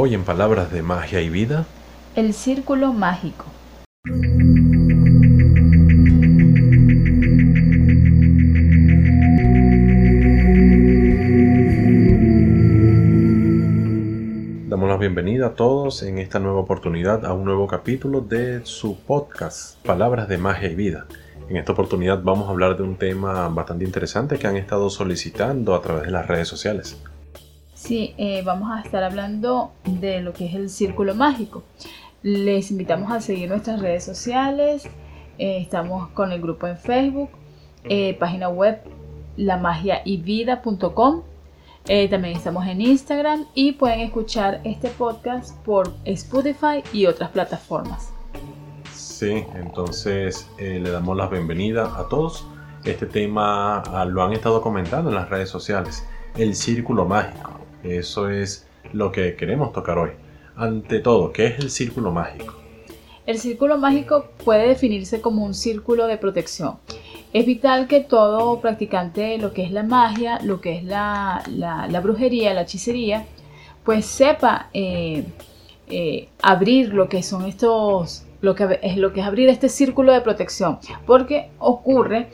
Hoy en Palabras de Magia y Vida, El Círculo Mágico. damos la bienvenida a todos en esta nueva oportunidad a un nuevo capítulo de su podcast Palabras de Magia y Vida. En esta oportunidad vamos a hablar de un tema bastante interesante que han estado solicitando a través de las redes sociales. Sí, eh, vamos a estar hablando de lo que es el círculo mágico. Les invitamos a seguir nuestras redes sociales. Eh, estamos con el grupo en Facebook, eh, página web lamagiayvida.com. también estamos en Instagram y pueden escuchar este podcast por Spotify y otras plataformas. Sí, entonces le damos la bienvenida a todos. Este tema ah, lo han estado comentando en las redes sociales, el círculo mágico. Eso es lo que queremos tocar hoy. Ante todo, ¿qué es el círculo mágico? El círculo mágico puede definirse como un círculo de protección. Es vital que todo practicante de lo que es la magia, lo que es la, brujería, la hechicería, pues sepa eh, eh, abrir lo que son estos, lo que es lo que es abrir este círculo de protección. Porque ocurre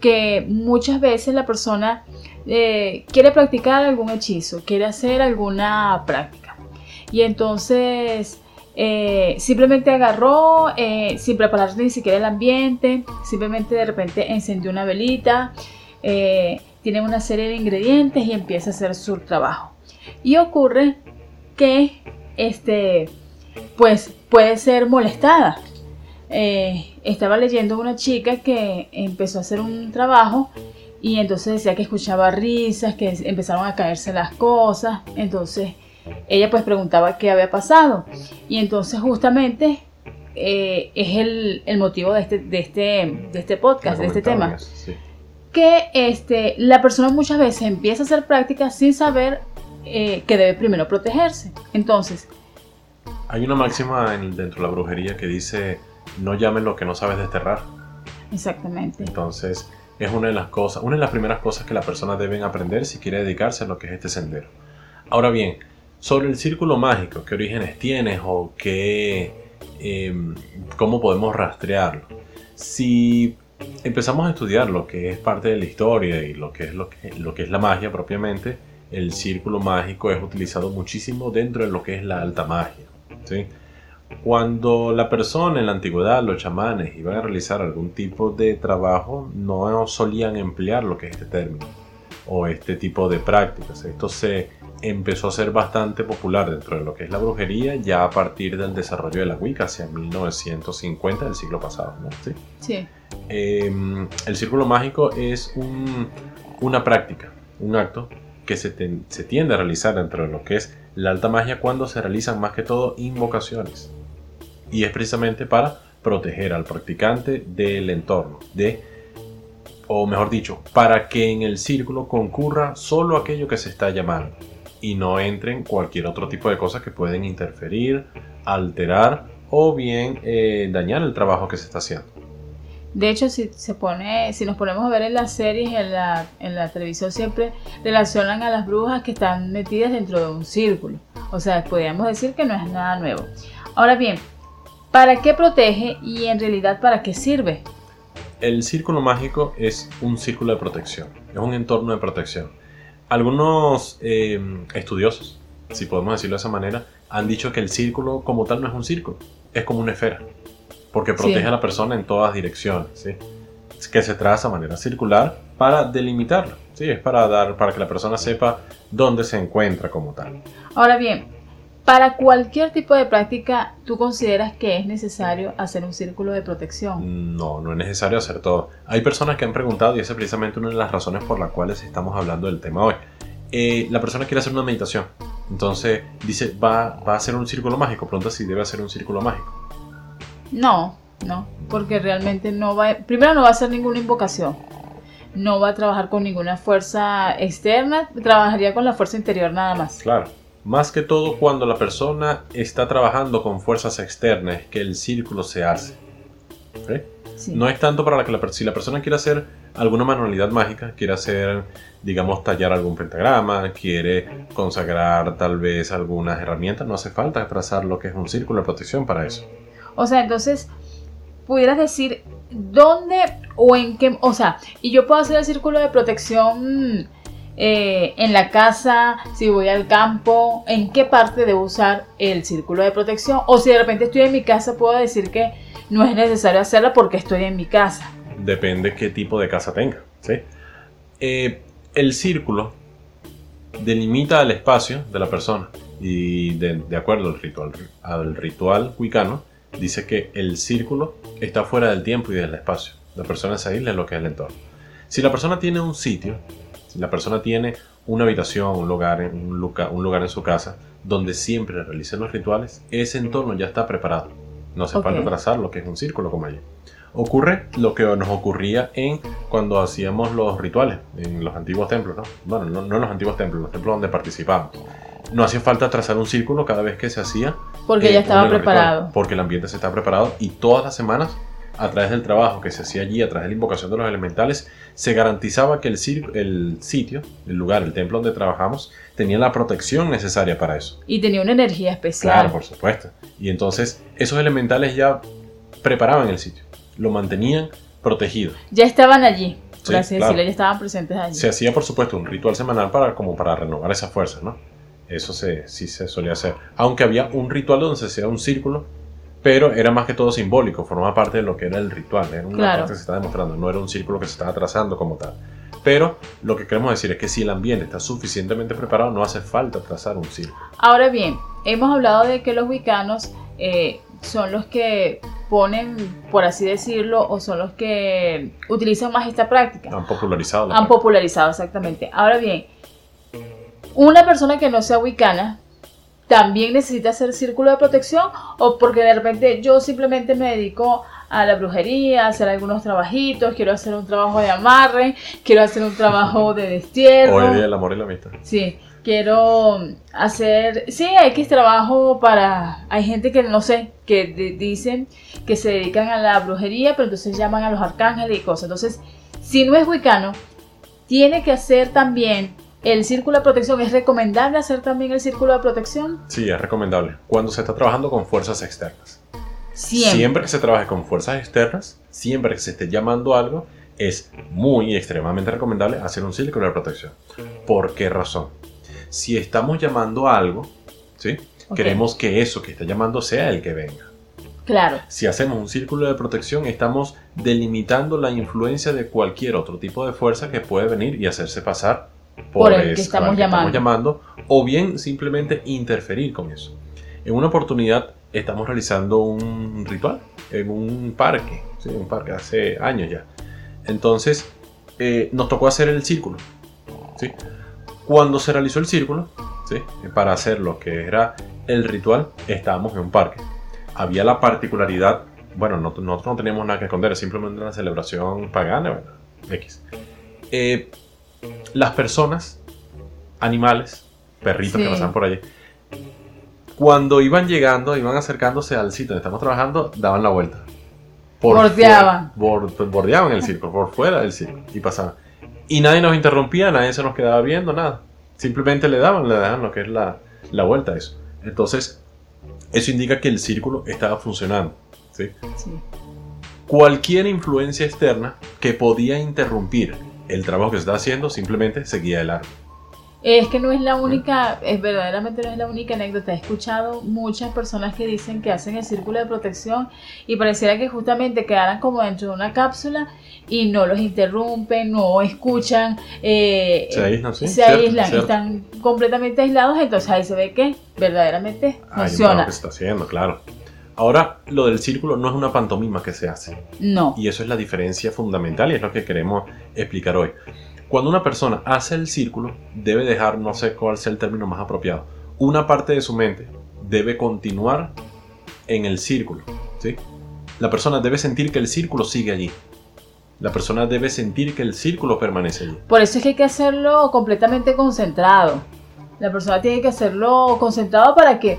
que muchas veces la persona eh, quiere practicar algún hechizo, quiere hacer alguna práctica. Y entonces eh, simplemente agarró, eh, sin preparar ni siquiera el ambiente, simplemente de repente encendió una velita, tiene una serie de ingredientes y empieza a hacer su trabajo. Y ocurre que este, pues puede ser molestada. Estaba leyendo una chica que empezó a hacer un trabajo y entonces decía que escuchaba risas, que empezaron a caerse las cosas. Entonces ella pues preguntaba qué había pasado. Y entonces justamente eh, es el, motivo de este, de este, de este podcast, de este tema. Que este, la persona muchas veces empieza a hacer prácticas sin saber eh, que debe primero protegerse. Entonces... Hay una máxima dentro de la brujería que dice, no llamen lo que no sabes desterrar. Exactamente. Entonces, es una de las cosas, una de las primeras cosas que la persona deben aprender si quiere dedicarse a lo que es este sendero. Ahora bien, sobre el círculo mágico, qué orígenes tienes o qué, em, cómo podemos rastrearlo. Si empezamos a estudiar lo que es parte de la historia y lo que es lo que, lo que es la magia propiamente, el círculo mágico es utilizado muchísimo dentro de lo que es la alta magia. ¿sí? Cuando la persona en la antigüedad, los chamanes, iban a realizar algún tipo de trabajo, no solían emplear lo que es este término o este tipo de prácticas. Esto se empezó a ser bastante popular dentro de lo que es la brujería ya a partir del desarrollo de la Wicca hacia 1950 del siglo pasado. ¿Sí? Em, el círculo mágico es una práctica, un acto que se, se tiende a realizar dentro de lo que es la alta magia cuando se realizan más que todo invocaciones. Y es precisamente para proteger al practicante del entorno, de, o mejor dicho, para que en el círculo concurra solo aquello que se está llamando y no entren cualquier otro tipo de cosas que pueden interferir, alterar o bien eh, dañar el trabajo que se está haciendo. De hecho, si se pone, si nos ponemos a ver en las series, en la, en la televisión siempre relacionan a las brujas que están metidas dentro de un círculo. O sea, podríamos decir que no es nada nuevo. Ahora bien, ¿para qué protege y en realidad para qué sirve? El círculo mágico es un círculo de protección, es un entorno de protección. Algunos eh, estudiosos, si podemos decirlo de esa manera, han dicho que el círculo como tal no es un círculo, es como una esfera porque protege a la persona en todas direcciones, ¿sí? que se traza de manera circular para delimitarlo, ¿sí? es para, dar, para que la persona sepa dónde se encuentra como tal. Ahora bien, para cualquier tipo de práctica, ¿tú consideras que es necesario hacer un círculo de protección? No, no es necesario hacer todo. Hay personas que han preguntado y esa es precisamente una de las razones por las cuales estamos hablando del tema hoy. Eh, la persona quiere hacer una meditación, entonces dice, va, va a hacer un círculo mágico, pregunta si debe hacer un círculo mágico. No, no, porque realmente no va, primero no va a hacer ninguna invocación, no va a trabajar con ninguna fuerza externa, trabajaría con la fuerza interior nada más. Claro, más que todo cuando la persona está trabajando con fuerzas externas, que el círculo se hace. No es tanto para la que la, si la persona quiere hacer alguna manualidad mágica, quiere hacer, digamos, tallar algún pentagrama, quiere consagrar tal vez algunas herramientas, no hace falta trazar lo que es un círculo de protección para eso. O sea, entonces, pudieras decir dónde o en qué, o sea, y yo puedo hacer el círculo de protección eh, en la casa, si voy al campo, en qué parte debo usar el círculo de protección, o si de repente estoy en mi casa, puedo decir que no es necesario hacerla porque estoy en mi casa. Depende qué tipo de casa tenga. ¿sí? Eh, el círculo delimita el espacio de la persona y de, acuerdo al ritual, al ritual wicano, dice que el círculo está fuera del tiempo y del espacio. La persona se aísla lo que es el entorno. Si la persona tiene un sitio la persona tiene una habitación, un lugar, un lugar, un lugar en su casa donde siempre realicen los rituales, ese entorno ya está preparado. No hace falta trazar lo que es un círculo como allí. Ocurre lo que nos ocurría en cuando hacíamos los rituales en los antiguos templos, ¿no? Bueno, no, en los antiguos templos, los templos donde participamos. No hacía falta trazar un círculo cada vez que se hacía. Porque ya estaba preparado. porque el ambiente se está preparado y todas las semanas a través del trabajo que se hacía allí, a través de la invocación de los elementales, se garantizaba que el, el sitio, el lugar, el templo donde trabajamos, tenía la protección necesaria para eso. Y tenía una energía especial. Claro, por supuesto. Y entonces esos elementales ya preparaban el sitio, lo mantenían protegido. Ya estaban allí, por así decirlo, ya estaban presentes allí. Se hacía, por supuesto, un ritual semanal para, como para renovar esas fuerzas, ¿no? Eso se, sí se solía hacer. Aunque había un ritual donde se hacía un círculo pero era más que todo simbólico, formaba parte de lo que era el ritual, era una parte que se estaba demostrando, no era un círculo que se estaba trazando como tal. Pero lo que queremos decir es que si el ambiente está suficientemente preparado, no hace falta trazar un círculo. Ahora bien, hemos hablado de que los wicanos eh, son los que ponen, por así decirlo, o son los que utilizan más esta práctica. Han popularizado. Han popularizado, exactamente. Ahora bien, una persona que no sea wicana también necesita hacer círculo de protección o porque de repente yo simplemente me dedico a la brujería, a hacer algunos trabajitos, quiero hacer un trabajo de amarre, quiero hacer un trabajo de destierro. Hoy día el amor y la amistad. Sí, quiero hacer, sí, X trabajo para, hay gente que no sé, que dicen que se dedican a la brujería, pero entonces llaman a los arcángeles y cosas. Entonces, si no es wicano, tiene que hacer también el círculo de protección, ¿es recomendable hacer también el círculo de protección? Sí, es recomendable. Cuando se está trabajando con fuerzas externas. Siempre. que se trabaje con fuerzas externas, siempre que se esté llamando algo, es muy extremadamente recomendable hacer un círculo de protección. ¿Por qué razón? Si estamos llamando algo, ¿sí? queremos que eso que está llamando sea el que venga. Claro. Si hacemos un círculo de protección, estamos delimitando la influencia de cualquier otro tipo de fuerza que puede venir y hacerse pasar por, el que, estamos, llamando. llamando, o bien simplemente interferir con eso. En una oportunidad estamos realizando un ritual en un parque, ¿sí? un parque hace años ya. Entonces eh, nos tocó hacer el círculo. ¿sí? Cuando se realizó el círculo, ¿sí? para hacer lo que era el ritual, estábamos en un parque. Había la particularidad, bueno, nosotros no teníamos nada que esconder, simplemente una celebración pagana, bueno, X. Eh, las personas, animales, perritos que pasaban por allí, cuando iban llegando, iban acercándose al sitio donde estamos trabajando, daban la vuelta. bordeaban. bordeaban el circo, por fuera del circo, y pasaban. Y nadie nos interrumpía, nadie se nos quedaba viendo, nada. Simplemente le daban, le daban lo que es la, la vuelta a eso. Entonces, eso indica que el círculo estaba funcionando. ¿sí? Sí. Cualquier influencia externa que podía interrumpir el trabajo que se está haciendo simplemente seguía el largo. Es que no es la única, es verdaderamente no es la única anécdota. He escuchado muchas personas que dicen que hacen el círculo de protección y pareciera que justamente quedaran como dentro de una cápsula y no los interrumpen, no escuchan, eh, se aíslan, ¿sí? se aíslan, están completamente aislados. Entonces ahí se ve que verdaderamente funciona. que está haciendo, claro. Ahora, lo del círculo no es una pantomima que se hace. No. Y eso es la diferencia fundamental y es lo que queremos explicar hoy. Cuando una persona hace el círculo, debe dejar, no sé cuál sea el término más apropiado, una parte de su mente debe continuar en el círculo. ¿sí? La persona debe sentir que el círculo sigue allí. La persona debe sentir que el círculo permanece allí. Por eso es que hay que hacerlo completamente concentrado. La persona tiene que hacerlo concentrado para que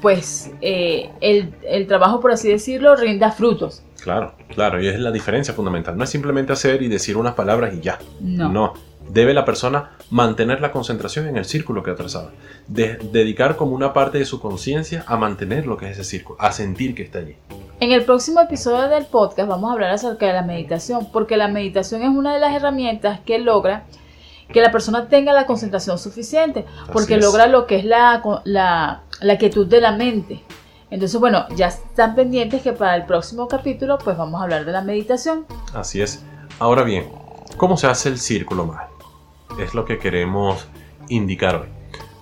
pues eh, el, trabajo, por así decirlo, rinda frutos. Claro, claro, y es la diferencia fundamental. No es simplemente hacer y decir unas palabras y ya. No. No. Debe la persona mantener la concentración en el círculo que ha trazado. De- dedicar como una parte de su conciencia a mantener lo que es ese círculo, a sentir que está allí. En el próximo episodio del podcast vamos a hablar acerca de la meditación, porque la meditación es una de las herramientas que logra que la persona tenga la concentración suficiente, porque logra lo que es la, la, la quietud de la mente. Entonces, bueno, ya están pendientes que para el próximo capítulo pues vamos a hablar de la meditación. Así es. Ahora bien, ¿cómo se hace el círculo mágico? Es lo que queremos indicar hoy.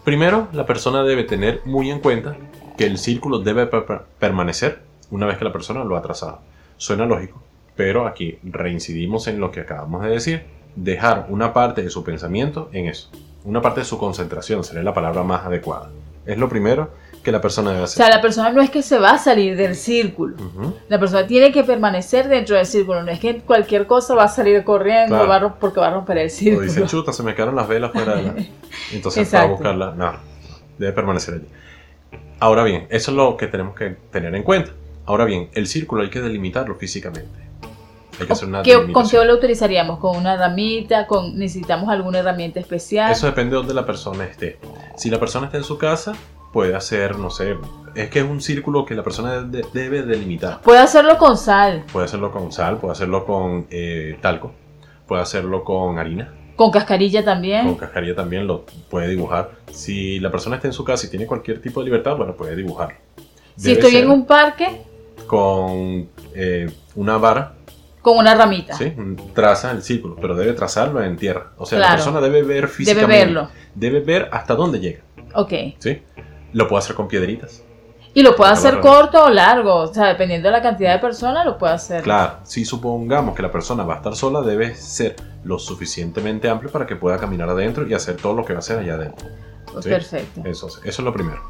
Primero, la persona debe tener muy en cuenta que el círculo debe per- per- permanecer una vez que la persona lo ha trazado. Suena lógico, pero aquí reincidimos en lo que acabamos de decir. Dejar una parte de su pensamiento en eso. Una parte de su concentración sería la palabra más adecuada. Es lo primero que la persona debe O hacer. sea, la persona no es que se va a salir del círculo. Ujú. La persona tiene que permanecer dentro del círculo, no es que cualquier cosa va a salir corriendo Claro. va a porque va a romper el O círculo. dice, chuta, se me quedaron las velas fuera de la... Entonces para buscarla, no, debe permanecer allí. Ahora bien, eso es lo que tenemos que tener en cuenta. Ahora bien, el círculo hay que delimitarlo físicamente. Hay que hacer una ¿Qué- ¿Con qué lo utilizaríamos? ¿Con una ramita? ¿Con, ¿Necesitamos alguna herramienta especial? Eso depende de donde la persona esté. Si la persona está en su casa, puede hacer, no sé, es que es un círculo que la persona de- debe delimitar. Puede hacerlo con sal, Puede hacerlo con sal, puede hacerlo con eh, talco, puede hacerlo con harina, con cascarilla también. Con cascarilla también lo puede dibujar. Si la persona está en su casa y tiene cualquier tipo de libertad, bueno, puede dibujar. si estoy en un parque, Con eh, una vara, con una ramita. ¿sí? Traza el círculo, pero debe trazarlo en tierra. O sea, la Claro. persona debe ver Debe físicamente. verlo. Debe ver hasta dónde llega, Ok. ¿sí? Lo puede hacer con piedritas. Y lo puede hacer corto o largo. O sea, dependiendo de la cantidad de personas, lo puede hacer. Claro, si supongamos que la persona va a estar sola, debe ser lo suficientemente amplio para que pueda caminar adentro y hacer todo lo que va a hacer allá adentro. Pues Sí. Perfecto. Eso, eso es lo primero.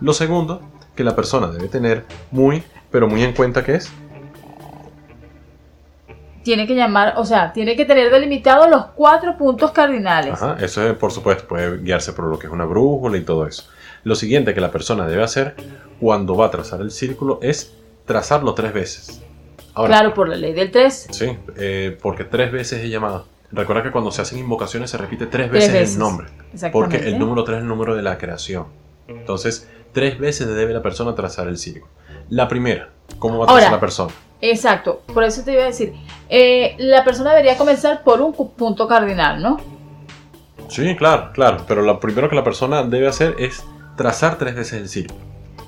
Lo segundo, que la persona debe tener muy, pero muy en cuenta que es Tiene que llamar, o sea, tiene que tener delimitados los cuatro puntos cardinales. Ajá, eso es, por supuesto, puede guiarse por lo que es una brújula y todo eso. Lo siguiente que la persona debe hacer cuando va a trazar el círculo es trazarlo tres veces. Ahora, claro, por la ley del 3. sí, eh, porque tres veces es llamado. Recuerda que cuando se hacen invocaciones se repite tres veces, veces. el nombre. Exactamente. Porque el número 3 es el número de la creación. Entonces, tres veces debe la persona trazar el círculo. La primera, ¿cómo va a trazar Ahora, la persona? Exacto, por eso te iba a decir, eh, la persona debería comenzar por un punto cardinal, ¿no? Sí, claro, claro. Pero lo primero que la persona debe hacer es trazar tres veces el círculo.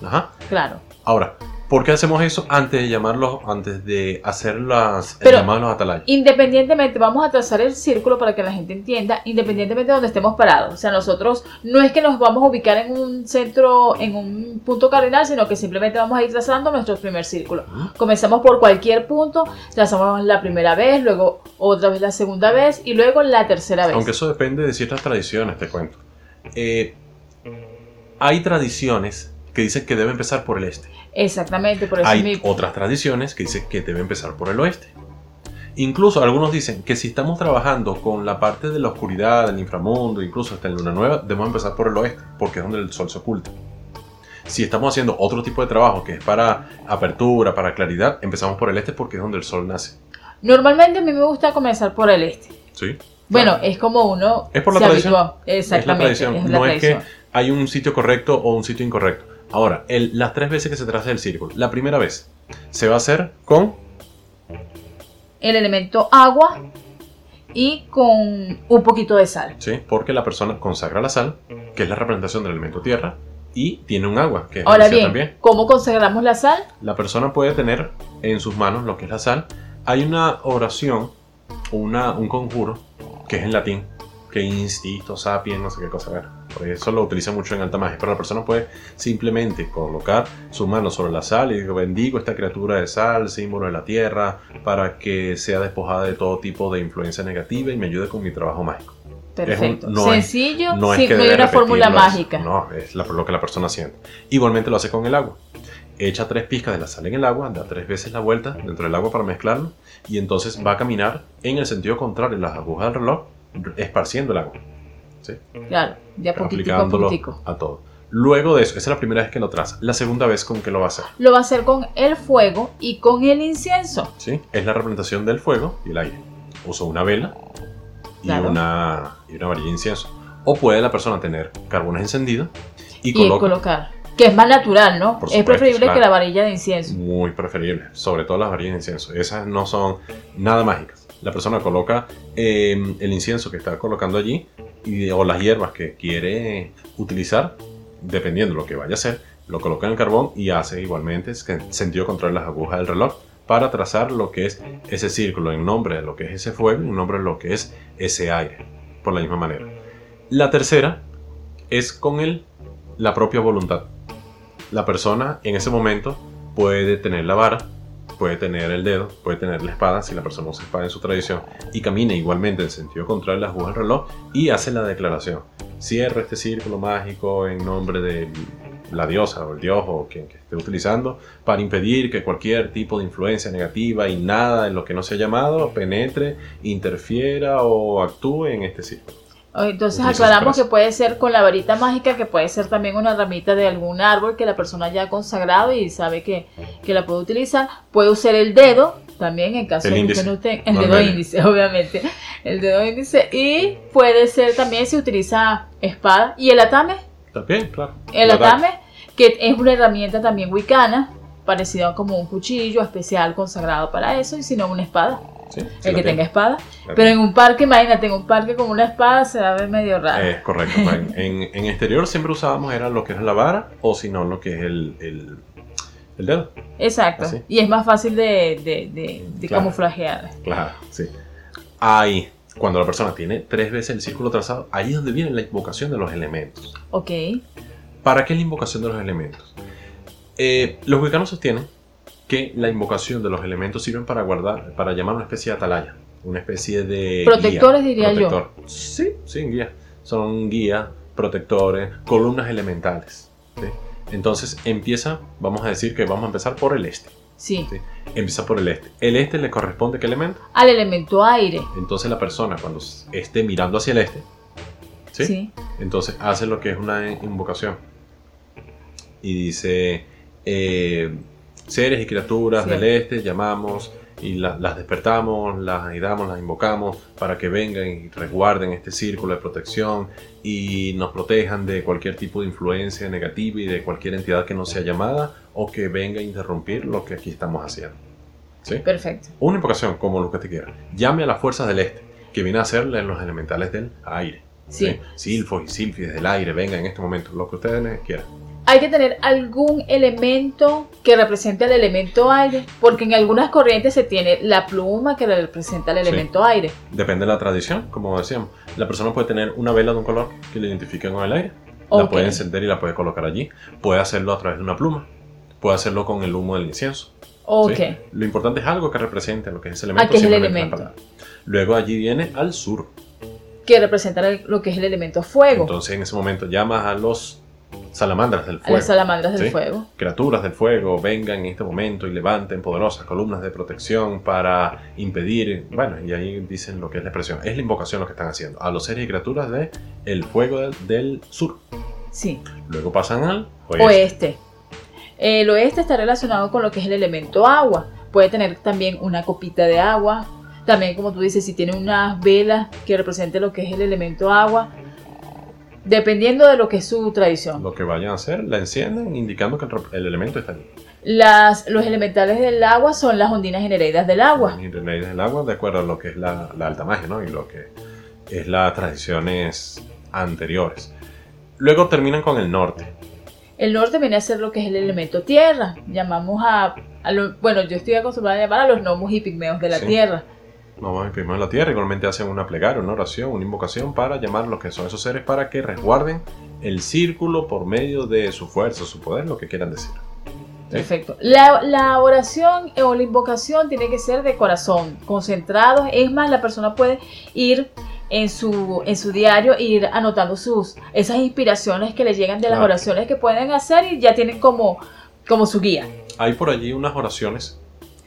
Ajá. Claro. Ahora, ¿por qué hacemos eso antes de llamarlos, antes de hacer las Pero- llamados atalayas? Independientemente, vamos a trazar el círculo para que la gente entienda, independientemente de donde estemos parados. O sea, nosotros no es que nos vamos a ubicar en un centro, en un punto cardinal, sino que simplemente vamos a ir trazando nuestro primer círculo. Ujú. Comenzamos por cualquier punto, trazamos la primera vez, luego otra vez la segunda vez y luego la tercera vez. Aunque eso depende de ciertas tradiciones, te cuento. Eh, hay tradiciones que dicen que debe empezar por el este. Exactamente, por eso Hay mi- otras tradiciones que dicen que debe empezar por el oeste. Incluso algunos dicen que si estamos trabajando con la parte de la oscuridad, del inframundo, incluso hasta en luna nueva, debemos empezar por el oeste, porque es donde el sol se oculta. Si estamos haciendo otro tipo de trabajo que es para apertura, para claridad, empezamos por el este porque es donde el sol nace. Normalmente a mí me gusta comenzar por el este. ¿Sí? Bueno, Claro. es como uno Es por la se tradición. habituó. es la Exactamente. tradición. es la no es tradición. que hay un sitio correcto o un sitio incorrecto. Ahora, el- las tres veces que se traza el círculo. La primera vez se va a hacer con El elemento agua y con un poquito de sal. ¿sí? Porque la persona consagra la sal, que es la representación del elemento tierra, y tiene un agua, que es Ahora bien, también. ¿cómo consagramos la sal? La persona puede tener en sus manos lo que es la sal. Hay una oración, una, un conjuro, que es en latín, que insisto, sapien, no sé qué cosa. Ver. Por eso lo utiliza mucho en alta magia. Pero la persona puede simplemente colocar su mano sobre la sal y digo, bendigo esta criatura de sal, símbolo de la tierra, para que sea despojada de todo tipo de influencia negativa y me ayude con mi trabajo mágico. Perfecto. no es- Sencillo, No es sin- que no hay una fórmula mágica. No, es la- lo que la persona siente. Igualmente lo hace con el agua. Echa tres pizcas de la sal en el agua, da tres veces la vuelta dentro del agua para mezclarlo y entonces va a caminar en el sentido contrario, las agujas del reloj, esparciendo el agua, ¿sí? Claro, de a poquitico a poquitico. a todo. Luego de eso, esa es la primera vez que lo traza. La segunda vez, ¿con qué lo va a hacer? Lo va a hacer con el fuego y con el incienso. ¿Sí? Es la representación del fuego y el aire. Usa una vela y, Claro. una, y una varilla de incienso. O puede la persona tener carbones encendidos y Y, coloca colocar. Que es más natural, ¿no? Por es supuesto, preferible claro. que la varilla de incienso. muy preferible, sobre todo las varillas de incienso. Esas no son nada mágicas. La persona coloca eh, el incienso que está colocando allí y, o las hierbas que quiere utilizar, dependiendo de lo que vaya a hacer, lo coloca en el carbón y hace igualmente sentido contrario las agujas del reloj para trazar lo que es ese círculo en nombre de lo que es ese fuego y en nombre de lo que es ese aire, por la misma manera. La tercera es con el, la propia voluntad. La persona en ese momento puede tener la vara, puede tener el dedo, puede tener la espada, si la persona usa espada en su tradición, y camina igualmente en sentido contrario a las agujas del reloj y hace la declaración. Cierro este círculo mágico en nombre de la diosa o el dios o quien que esté utilizando para impedir que cualquier tipo de influencia negativa y nada en lo que no se ha llamado penetre, interfiera o actúe en este círculo. Entonces aclaramos que puede ser con la varita mágica, que puede ser también una ramita de algún árbol que la persona ya ha consagrado y sabe que, que la puede utilizar. Puede usar el dedo también en caso El de que no tenga el dedo índice, obviamente. El dedo índice. Y puede ser también si utiliza espada. ¿Y el atame? También, claro. El atame, que es una herramienta también wicana, parecida como un cuchillo especial consagrado para eso, y si no una espada. Sí, sí el que tenga espada. Pero en un parque, imagínate, en un parque con una espada se va a ver medio raro. Es correcto. en, en exterior siempre usábamos era lo que es la vara o si no lo que es el, el, el dedo. Exacto. así. Y es más fácil de, de, de, de Claro. camuflajear. Claro, sí. Ahí, cuando la persona tiene tres veces el círculo trazado, ahí es donde viene la invocación de los elementos. Ok. ¿Para qué la invocación de los elementos? Eh, los wicanos sostienen que la invocación de los elementos sirven para guardar, para llamar una especie de atalaya, una especie de Protectores, guía, diría yo. Sí, sí, guía. Son guías, protectores, columnas elementales. ¿sí? Entonces empieza, vamos a decir que vamos a empezar por el este. Sí. ¿sí? Empieza por el este. El este le corresponde qué elemento? Al elemento aire. Entonces la persona cuando esté mirando hacia el este, ¿sí? Sí. Entonces hace lo que es una invocación. Y dice, eh, seres y criaturas Sí. del este llamamos y la- las despertamos, las ayudamos, las invocamos para que vengan y resguarden este círculo de protección y nos protejan de cualquier tipo de influencia negativa y de cualquier entidad que no sea llamada o que venga a interrumpir lo que aquí estamos haciendo. ¿Sí? Perfecto. Una invocación, como lo que te quiera. Llame a las fuerzas del este, que viene a ser los elementales del aire. Sí. Silfos y silfides del aire, venga en este momento, lo que ustedes quieran. Hay que tener algún elemento que represente al elemento aire, porque en algunas corrientes se tiene la pluma que representa el Sí. elemento aire. Depende de la tradición, como decíamos. La persona puede tener una vela de un color que le identifique con el aire. La puede encender y la puede colocar allí. Puede hacerlo a través de una pluma. Puede hacerlo con el humo del incienso. Ok. ¿sí? Lo importante es algo que represente lo que es ese elemento. Ah, que es el elemento. Luego allí viene al sur. Que representa lo que es el elemento fuego. Entonces en ese momento llamas a los salamandras del a fuego. las salamandras del Sí. fuego. criaturas del fuego vengan en este momento y levanten poderosas columnas de protección para impedir, bueno, y ahí dicen lo que es la expresión, es la invocación lo que están haciendo, a los seres y criaturas de el fuego del, del sur. Sí. Luego pasan al oeste. Oeste. El oeste está relacionado con lo que es el elemento agua. Puede tener también una copita de agua. También, como tú dices, si tiene unas velas que representen lo que es el elemento agua. Dependiendo de lo que es su tradición. Lo que vayan a hacer, la encienden indicando que el, el elemento está allí. Las, los elementales del agua son las ondinas genereidas del agua. Y renegas del agua de acuerdo a lo que es la, la alta magia, ¿no? Y lo que es las tradiciones anteriores. Luego terminan con el norte. El norte viene a ser lo que es el elemento tierra. Llamamos a, a lo- bueno, yo estoy acostumbrada a llamar a los gnomos y pigmeos de la Sí. tierra. Vamos a imprimir la tierra, igualmente hacen una plegaria, una oración, una invocación para llamar lo que son esos seres para que resguarden el círculo por medio de su fuerza, su poder, lo que quieran decir. ¿Sí? Perfecto. La, la oración o la invocación tiene que ser de corazón, concentrados. Es más, la persona puede ir en su, en su diario, ir anotando sus, esas inspiraciones que le llegan de las Claro. oraciones que pueden hacer y ya tienen como, como su guía. Hay por allí unas oraciones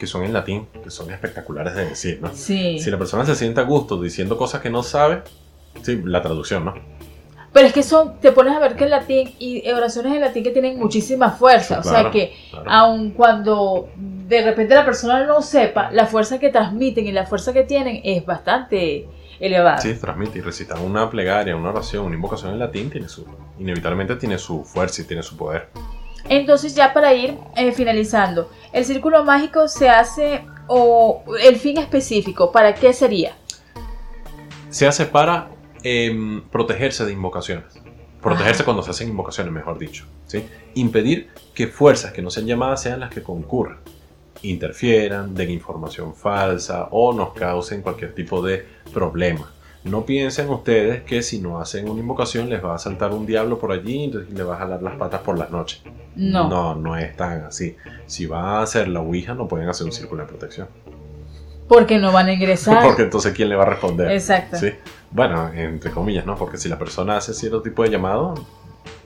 que son en latín, que son espectaculares de decir, ¿no? Sí. Si la persona se siente a gusto diciendo cosas que no sabe, sí, la traducción, ¿no? Pero es que son, te pones a ver que el latín y oraciones en latín que tienen muchísima fuerza. o sea Claro, que claro. aun cuando de repente la persona no sepa, la fuerza que transmiten y la fuerza que tienen es bastante elevada. Sí, transmite y recitar una plegaria, una oración, una invocación en latín tiene su, inevitablemente tiene su fuerza y tiene su poder. Entonces ya para ir eh, finalizando, el círculo mágico se hace o el fin específico, ¿para qué sería? Se hace para em, protegerse de invocaciones. Protegerse Ajá. cuando se hacen invocaciones, mejor dicho. ¿sí? Impedir que fuerzas que no sean llamadas sean las que concurran. Interfieran, den información falsa o nos causen cualquier tipo de problema. No piensen ustedes que si no hacen una invocación les va a saltar un diablo por allí y les va a jalar las patas por las noches. No. No, no es tan así. Si van a hacer la Ouija, no pueden hacer un círculo de protección. Porque no van a ingresar. Porque entonces, ¿quién le va a responder? Exacto. Sí. Bueno, entre comillas, ¿no? Porque si la persona hace cierto tipo de llamado,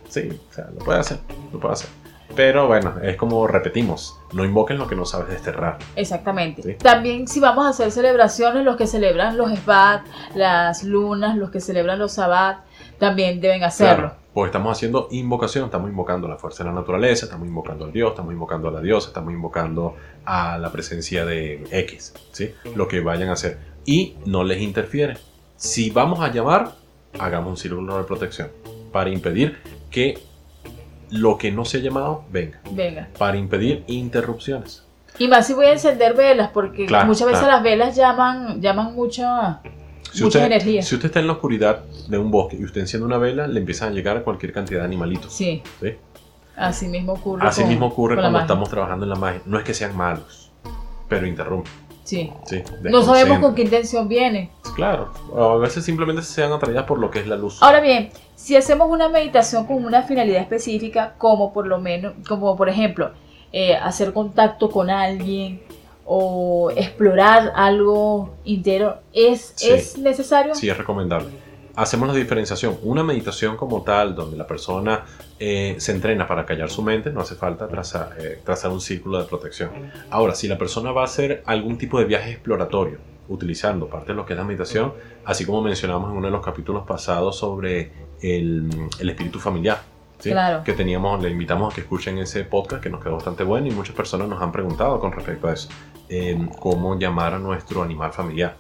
sí, o sea, lo puede hacer, lo puede hacer. Pero bueno, es como repetimos, no invoquen lo que no sabes desterrar. Exactamente. Sí. También si vamos a hacer celebraciones, los que celebran los Sbat, las lunas, los que celebran los Sabbat, también deben hacerlo. Claro, porque estamos haciendo invocación, estamos invocando la fuerza de la naturaleza, estamos invocando al Dios, estamos invocando a la diosa, estamos invocando a la presencia de X, ¿sí? Lo que vayan a hacer. Y no les interfiere. Si vamos a llamar, hagamos un círculo de protección para impedir que lo que no se ha llamado venga, Venga. para impedir interrupciones. Y más si voy a encender velas, porque Claro, muchas veces claro. las velas llaman, llaman mucha, Si mucha usted, energía. si usted está en la oscuridad de un bosque y usted enciende una vela, le empiezan a llegar cualquier cantidad de animalitos. Sí, ¿sí? así mismo ocurre. Así con- mismo ocurre cuando estamos trabajando en la magia. No es que sean malos, pero interrumpen. Sí. ¿sí? No sabemos con qué intención viene. Claro, a veces simplemente sean atraídas por lo que es la luz. Ahora bien, si hacemos una meditación con una finalidad específica, como por lo menos, como por ejemplo, eh, hacer contacto con alguien o explorar algo entero, ¿es, Sí. ¿es necesario? Sí, es recomendable. Hacemos la diferenciación. Una meditación como tal, donde la persona eh, se entrena para callar su mente, no hace falta trazar, eh, trazar un círculo de protección. Ahora, si la persona va a hacer algún tipo de viaje exploratorio, utilizando parte de lo que es la meditación, así como mencionamos en uno de los capítulos pasados sobre el, el espíritu familiar, ¿sí? Claro. que teníamos, le invitamos a que escuchen ese podcast que nos quedó bastante bueno y muchas personas nos han preguntado con respecto a eso, eh, cómo llamar a nuestro animal familiar.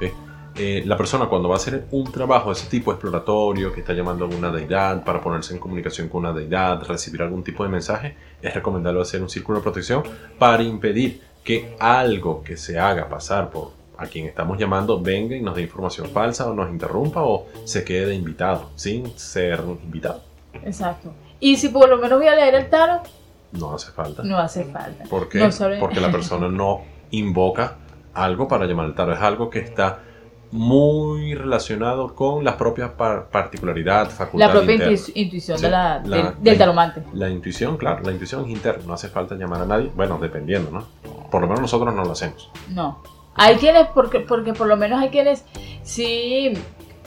¿sí? Eh, la persona cuando va a hacer un trabajo de ese tipo exploratorio, que está llamando a alguna deidad para ponerse en comunicación con una deidad, recibir algún tipo de mensaje, es recomendable hacer un círculo de protección para impedir que algo que se haga pasar por a quien estamos llamando venga y nos dé información falsa o nos interrumpa o se quede de invitado sin ser invitado. Exacto. Y si por lo menos voy a leer el tarot, No hace falta. no hace falta. ¿Por qué? No sabe- Porque la persona no invoca algo para llamar al tarot. Es algo que está muy relacionado con la propia par- particularidad, facultad La propia interna. intuición Sí, de la, la- del, del la- taromante. La intuición, claro, la intuición es interna. No hace falta llamar a nadie. Bueno, dependiendo, ¿no? Por lo menos nosotros no lo hacemos. No. Hay quienes, porque, porque por lo menos hay quienes sí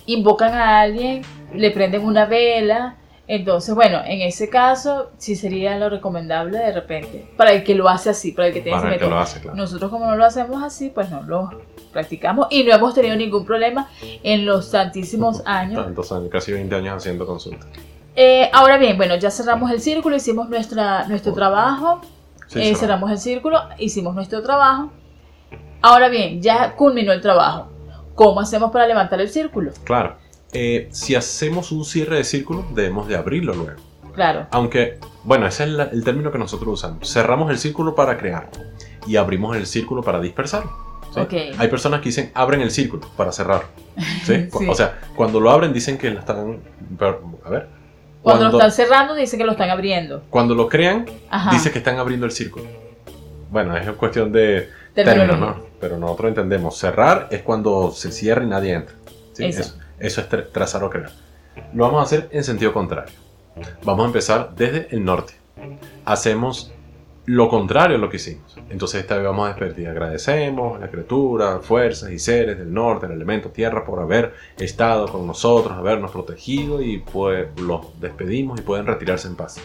invocan a alguien, le prenden una vela. Entonces, bueno, en ese caso sí sería lo recomendable de repente. Para el que lo hace así, para el que tiene ese Para el que método. lo hace, claro. Nosotros como no lo hacemos así, pues no lo practicamos y no hemos tenido ningún problema en los tantísimos años. Tantos años, casi 20 años haciendo consulta. Eh, ahora bien, bueno, ya cerramos el círculo, hicimos nuestra, nuestro trabajo, Sí, eh, cerramos el círculo, hicimos nuestro trabajo. Ahora bien, ya culminó el trabajo. ¿Cómo hacemos para levantar el círculo? Claro. Eh, si hacemos un cierre de círculo, debemos de abrirlo luego. Claro, Aunque, bueno, ese es la- el término que nosotros usamos. Cerramos el círculo para crear y abrimos el círculo para dispersarlo. ¿sí? Ok. Hay personas que dicen abren el círculo para cerrar. ¿sí? Sí. O sea, cuando lo abren dicen que lo están... A ver. cuando, Cuando, lo están cerrando dice que lo están abriendo. cuando lo crean, Ajá. dice que están abriendo el círculo. Bueno, es cuestión de términos, ¿no? Pero nosotros entendemos. Cerrar es cuando se cierra y nadie entra. Eso. Eso, eso es tra- trazar o crear. Lo vamos a hacer en sentido contrario. Vamos a empezar desde el norte. Hacemos lo contrario a lo que hicimos. Entonces esta vez vamos a despedir. Agradecemos a la criatura, fuerzas y seres del norte, el elemento tierra, por haber estado con nosotros, habernos protegido y pues los despedimos y pueden retirarse en paz.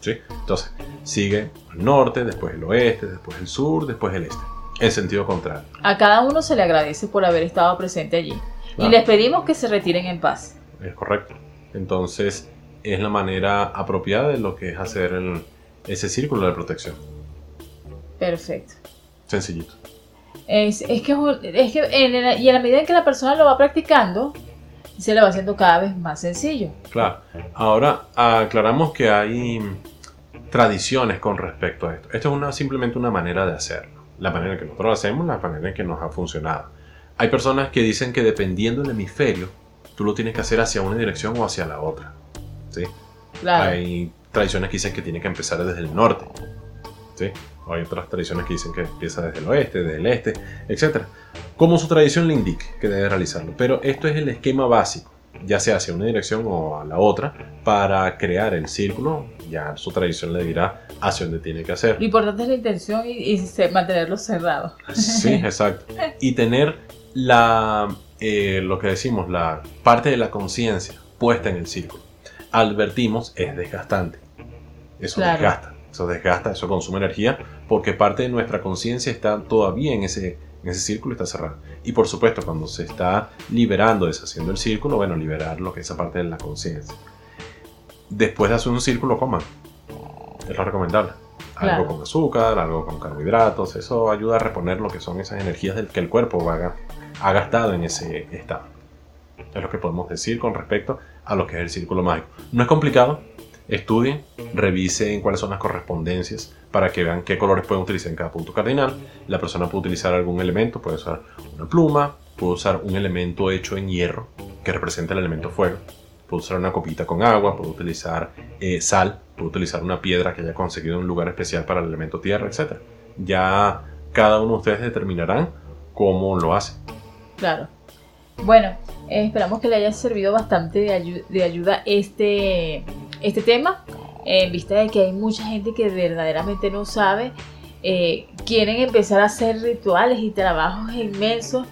¿Sí? Entonces sigue el norte, después el oeste, después el sur, después el este. En sentido contrario. A cada uno se le agradece por haber estado presente allí. Y les pedimos que se retiren en paz. Es correcto. Entonces es la manera apropiada de lo que es hacer ese círculo de protección. Perfecto. Sencillito. Es, es que, es que y a la medida en que la persona lo va practicando, se le va haciendo cada vez más sencillo. Claro. Ahora aclaramos que hay tradiciones con respecto a esto. Esto es una, simplemente una manera de hacerlo. La manera en que nosotros lo hacemos, la manera en que nos ha funcionado. Hay personas que dicen que dependiendo del hemisferio, tú lo tienes que hacer hacia una dirección o hacia la otra. ¿sí? Hay tradiciones que dicen que tiene que empezar desde el norte. ¿sí? hay otras tradiciones que dicen que empieza desde el oeste, desde el este, etc. Como su tradición le indique que debe realizarlo. Pero esto es el esquema básico, ya sea hacia una dirección o a la otra, para crear el círculo. Ya su tradición le dirá hacia dónde tiene que hacer. Lo importante es la intención y, mantenerlo cerrado. Sí, exacto. Y tener la, eh, lo que decimos, la parte de la conciencia puesta en el círculo. Advertimos, es desgastante. Eso desgasta eso desgasta, eso consume energía, porque parte de nuestra conciencia está todavía en ese, en ese círculo, está cerrado. Y por supuesto, cuando se está liberando, deshaciendo el círculo, bueno, liberar lo que es esa parte de la conciencia. Después de hacer un círculo, coman. Es lo recomendable. Algo con azúcar, algo con carbohidratos, eso ayuda a reponer lo que son esas energías del que el cuerpo ha, ha gastado en ese estado. Es lo que podemos decir con respecto a lo que es el círculo mágico. No es complicado, Estudien, revisen cuáles son las correspondencias para que vean qué colores pueden utilizar en cada punto cardinal. La persona puede utilizar algún elemento, puede usar una pluma, puede usar un elemento hecho en hierro que representa el elemento fuego, puede usar una copita con agua, puede utilizar eh, sal, puede utilizar una piedra que haya conseguido un lugar especial para el elemento tierra, etc. Ya cada uno de ustedes determinarán cómo lo hace. Claro. Bueno, eh, esperamos que le haya servido bastante de, de ayuda este este tema, en vista de que hay mucha gente que verdaderamente no sabe, eh, quieren empezar a hacer rituales y trabajos inmensos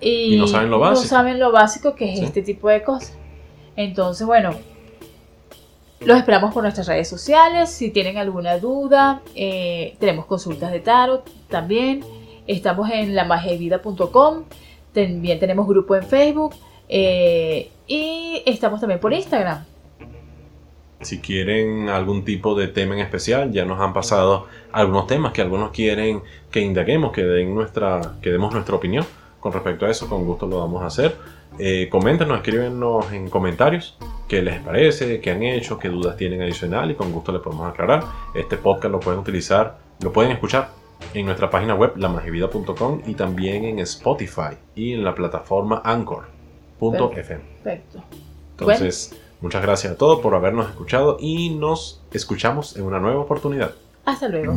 y, no saben lo básico. No saben lo básico que es este tipo de cosas. Entonces, bueno, los esperamos por nuestras redes sociales. Si tienen alguna duda, eh, tenemos consultas de tarot también. Estamos en lamagevida.com. También tenemos grupo en Facebook. Eh, y estamos también por Instagram. Si quieren algún tipo de tema en especial, ya nos han pasado algunos temas que algunos quieren que indaguemos, que, den nuestra, que demos nuestra opinión con respecto a eso, con gusto lo vamos a hacer. Eh, coméntenos, escríbenos en comentarios qué les parece, qué han hecho, qué dudas tienen adicional y con gusto les podemos aclarar. Este podcast lo pueden utilizar, lo pueden escuchar en nuestra página web lamagivida.com y también en Spotify y en la plataforma anchor.fm. Perfecto. Entonces, Muchas gracias a todos por habernos escuchado y nos escuchamos en una nueva oportunidad. Hasta luego.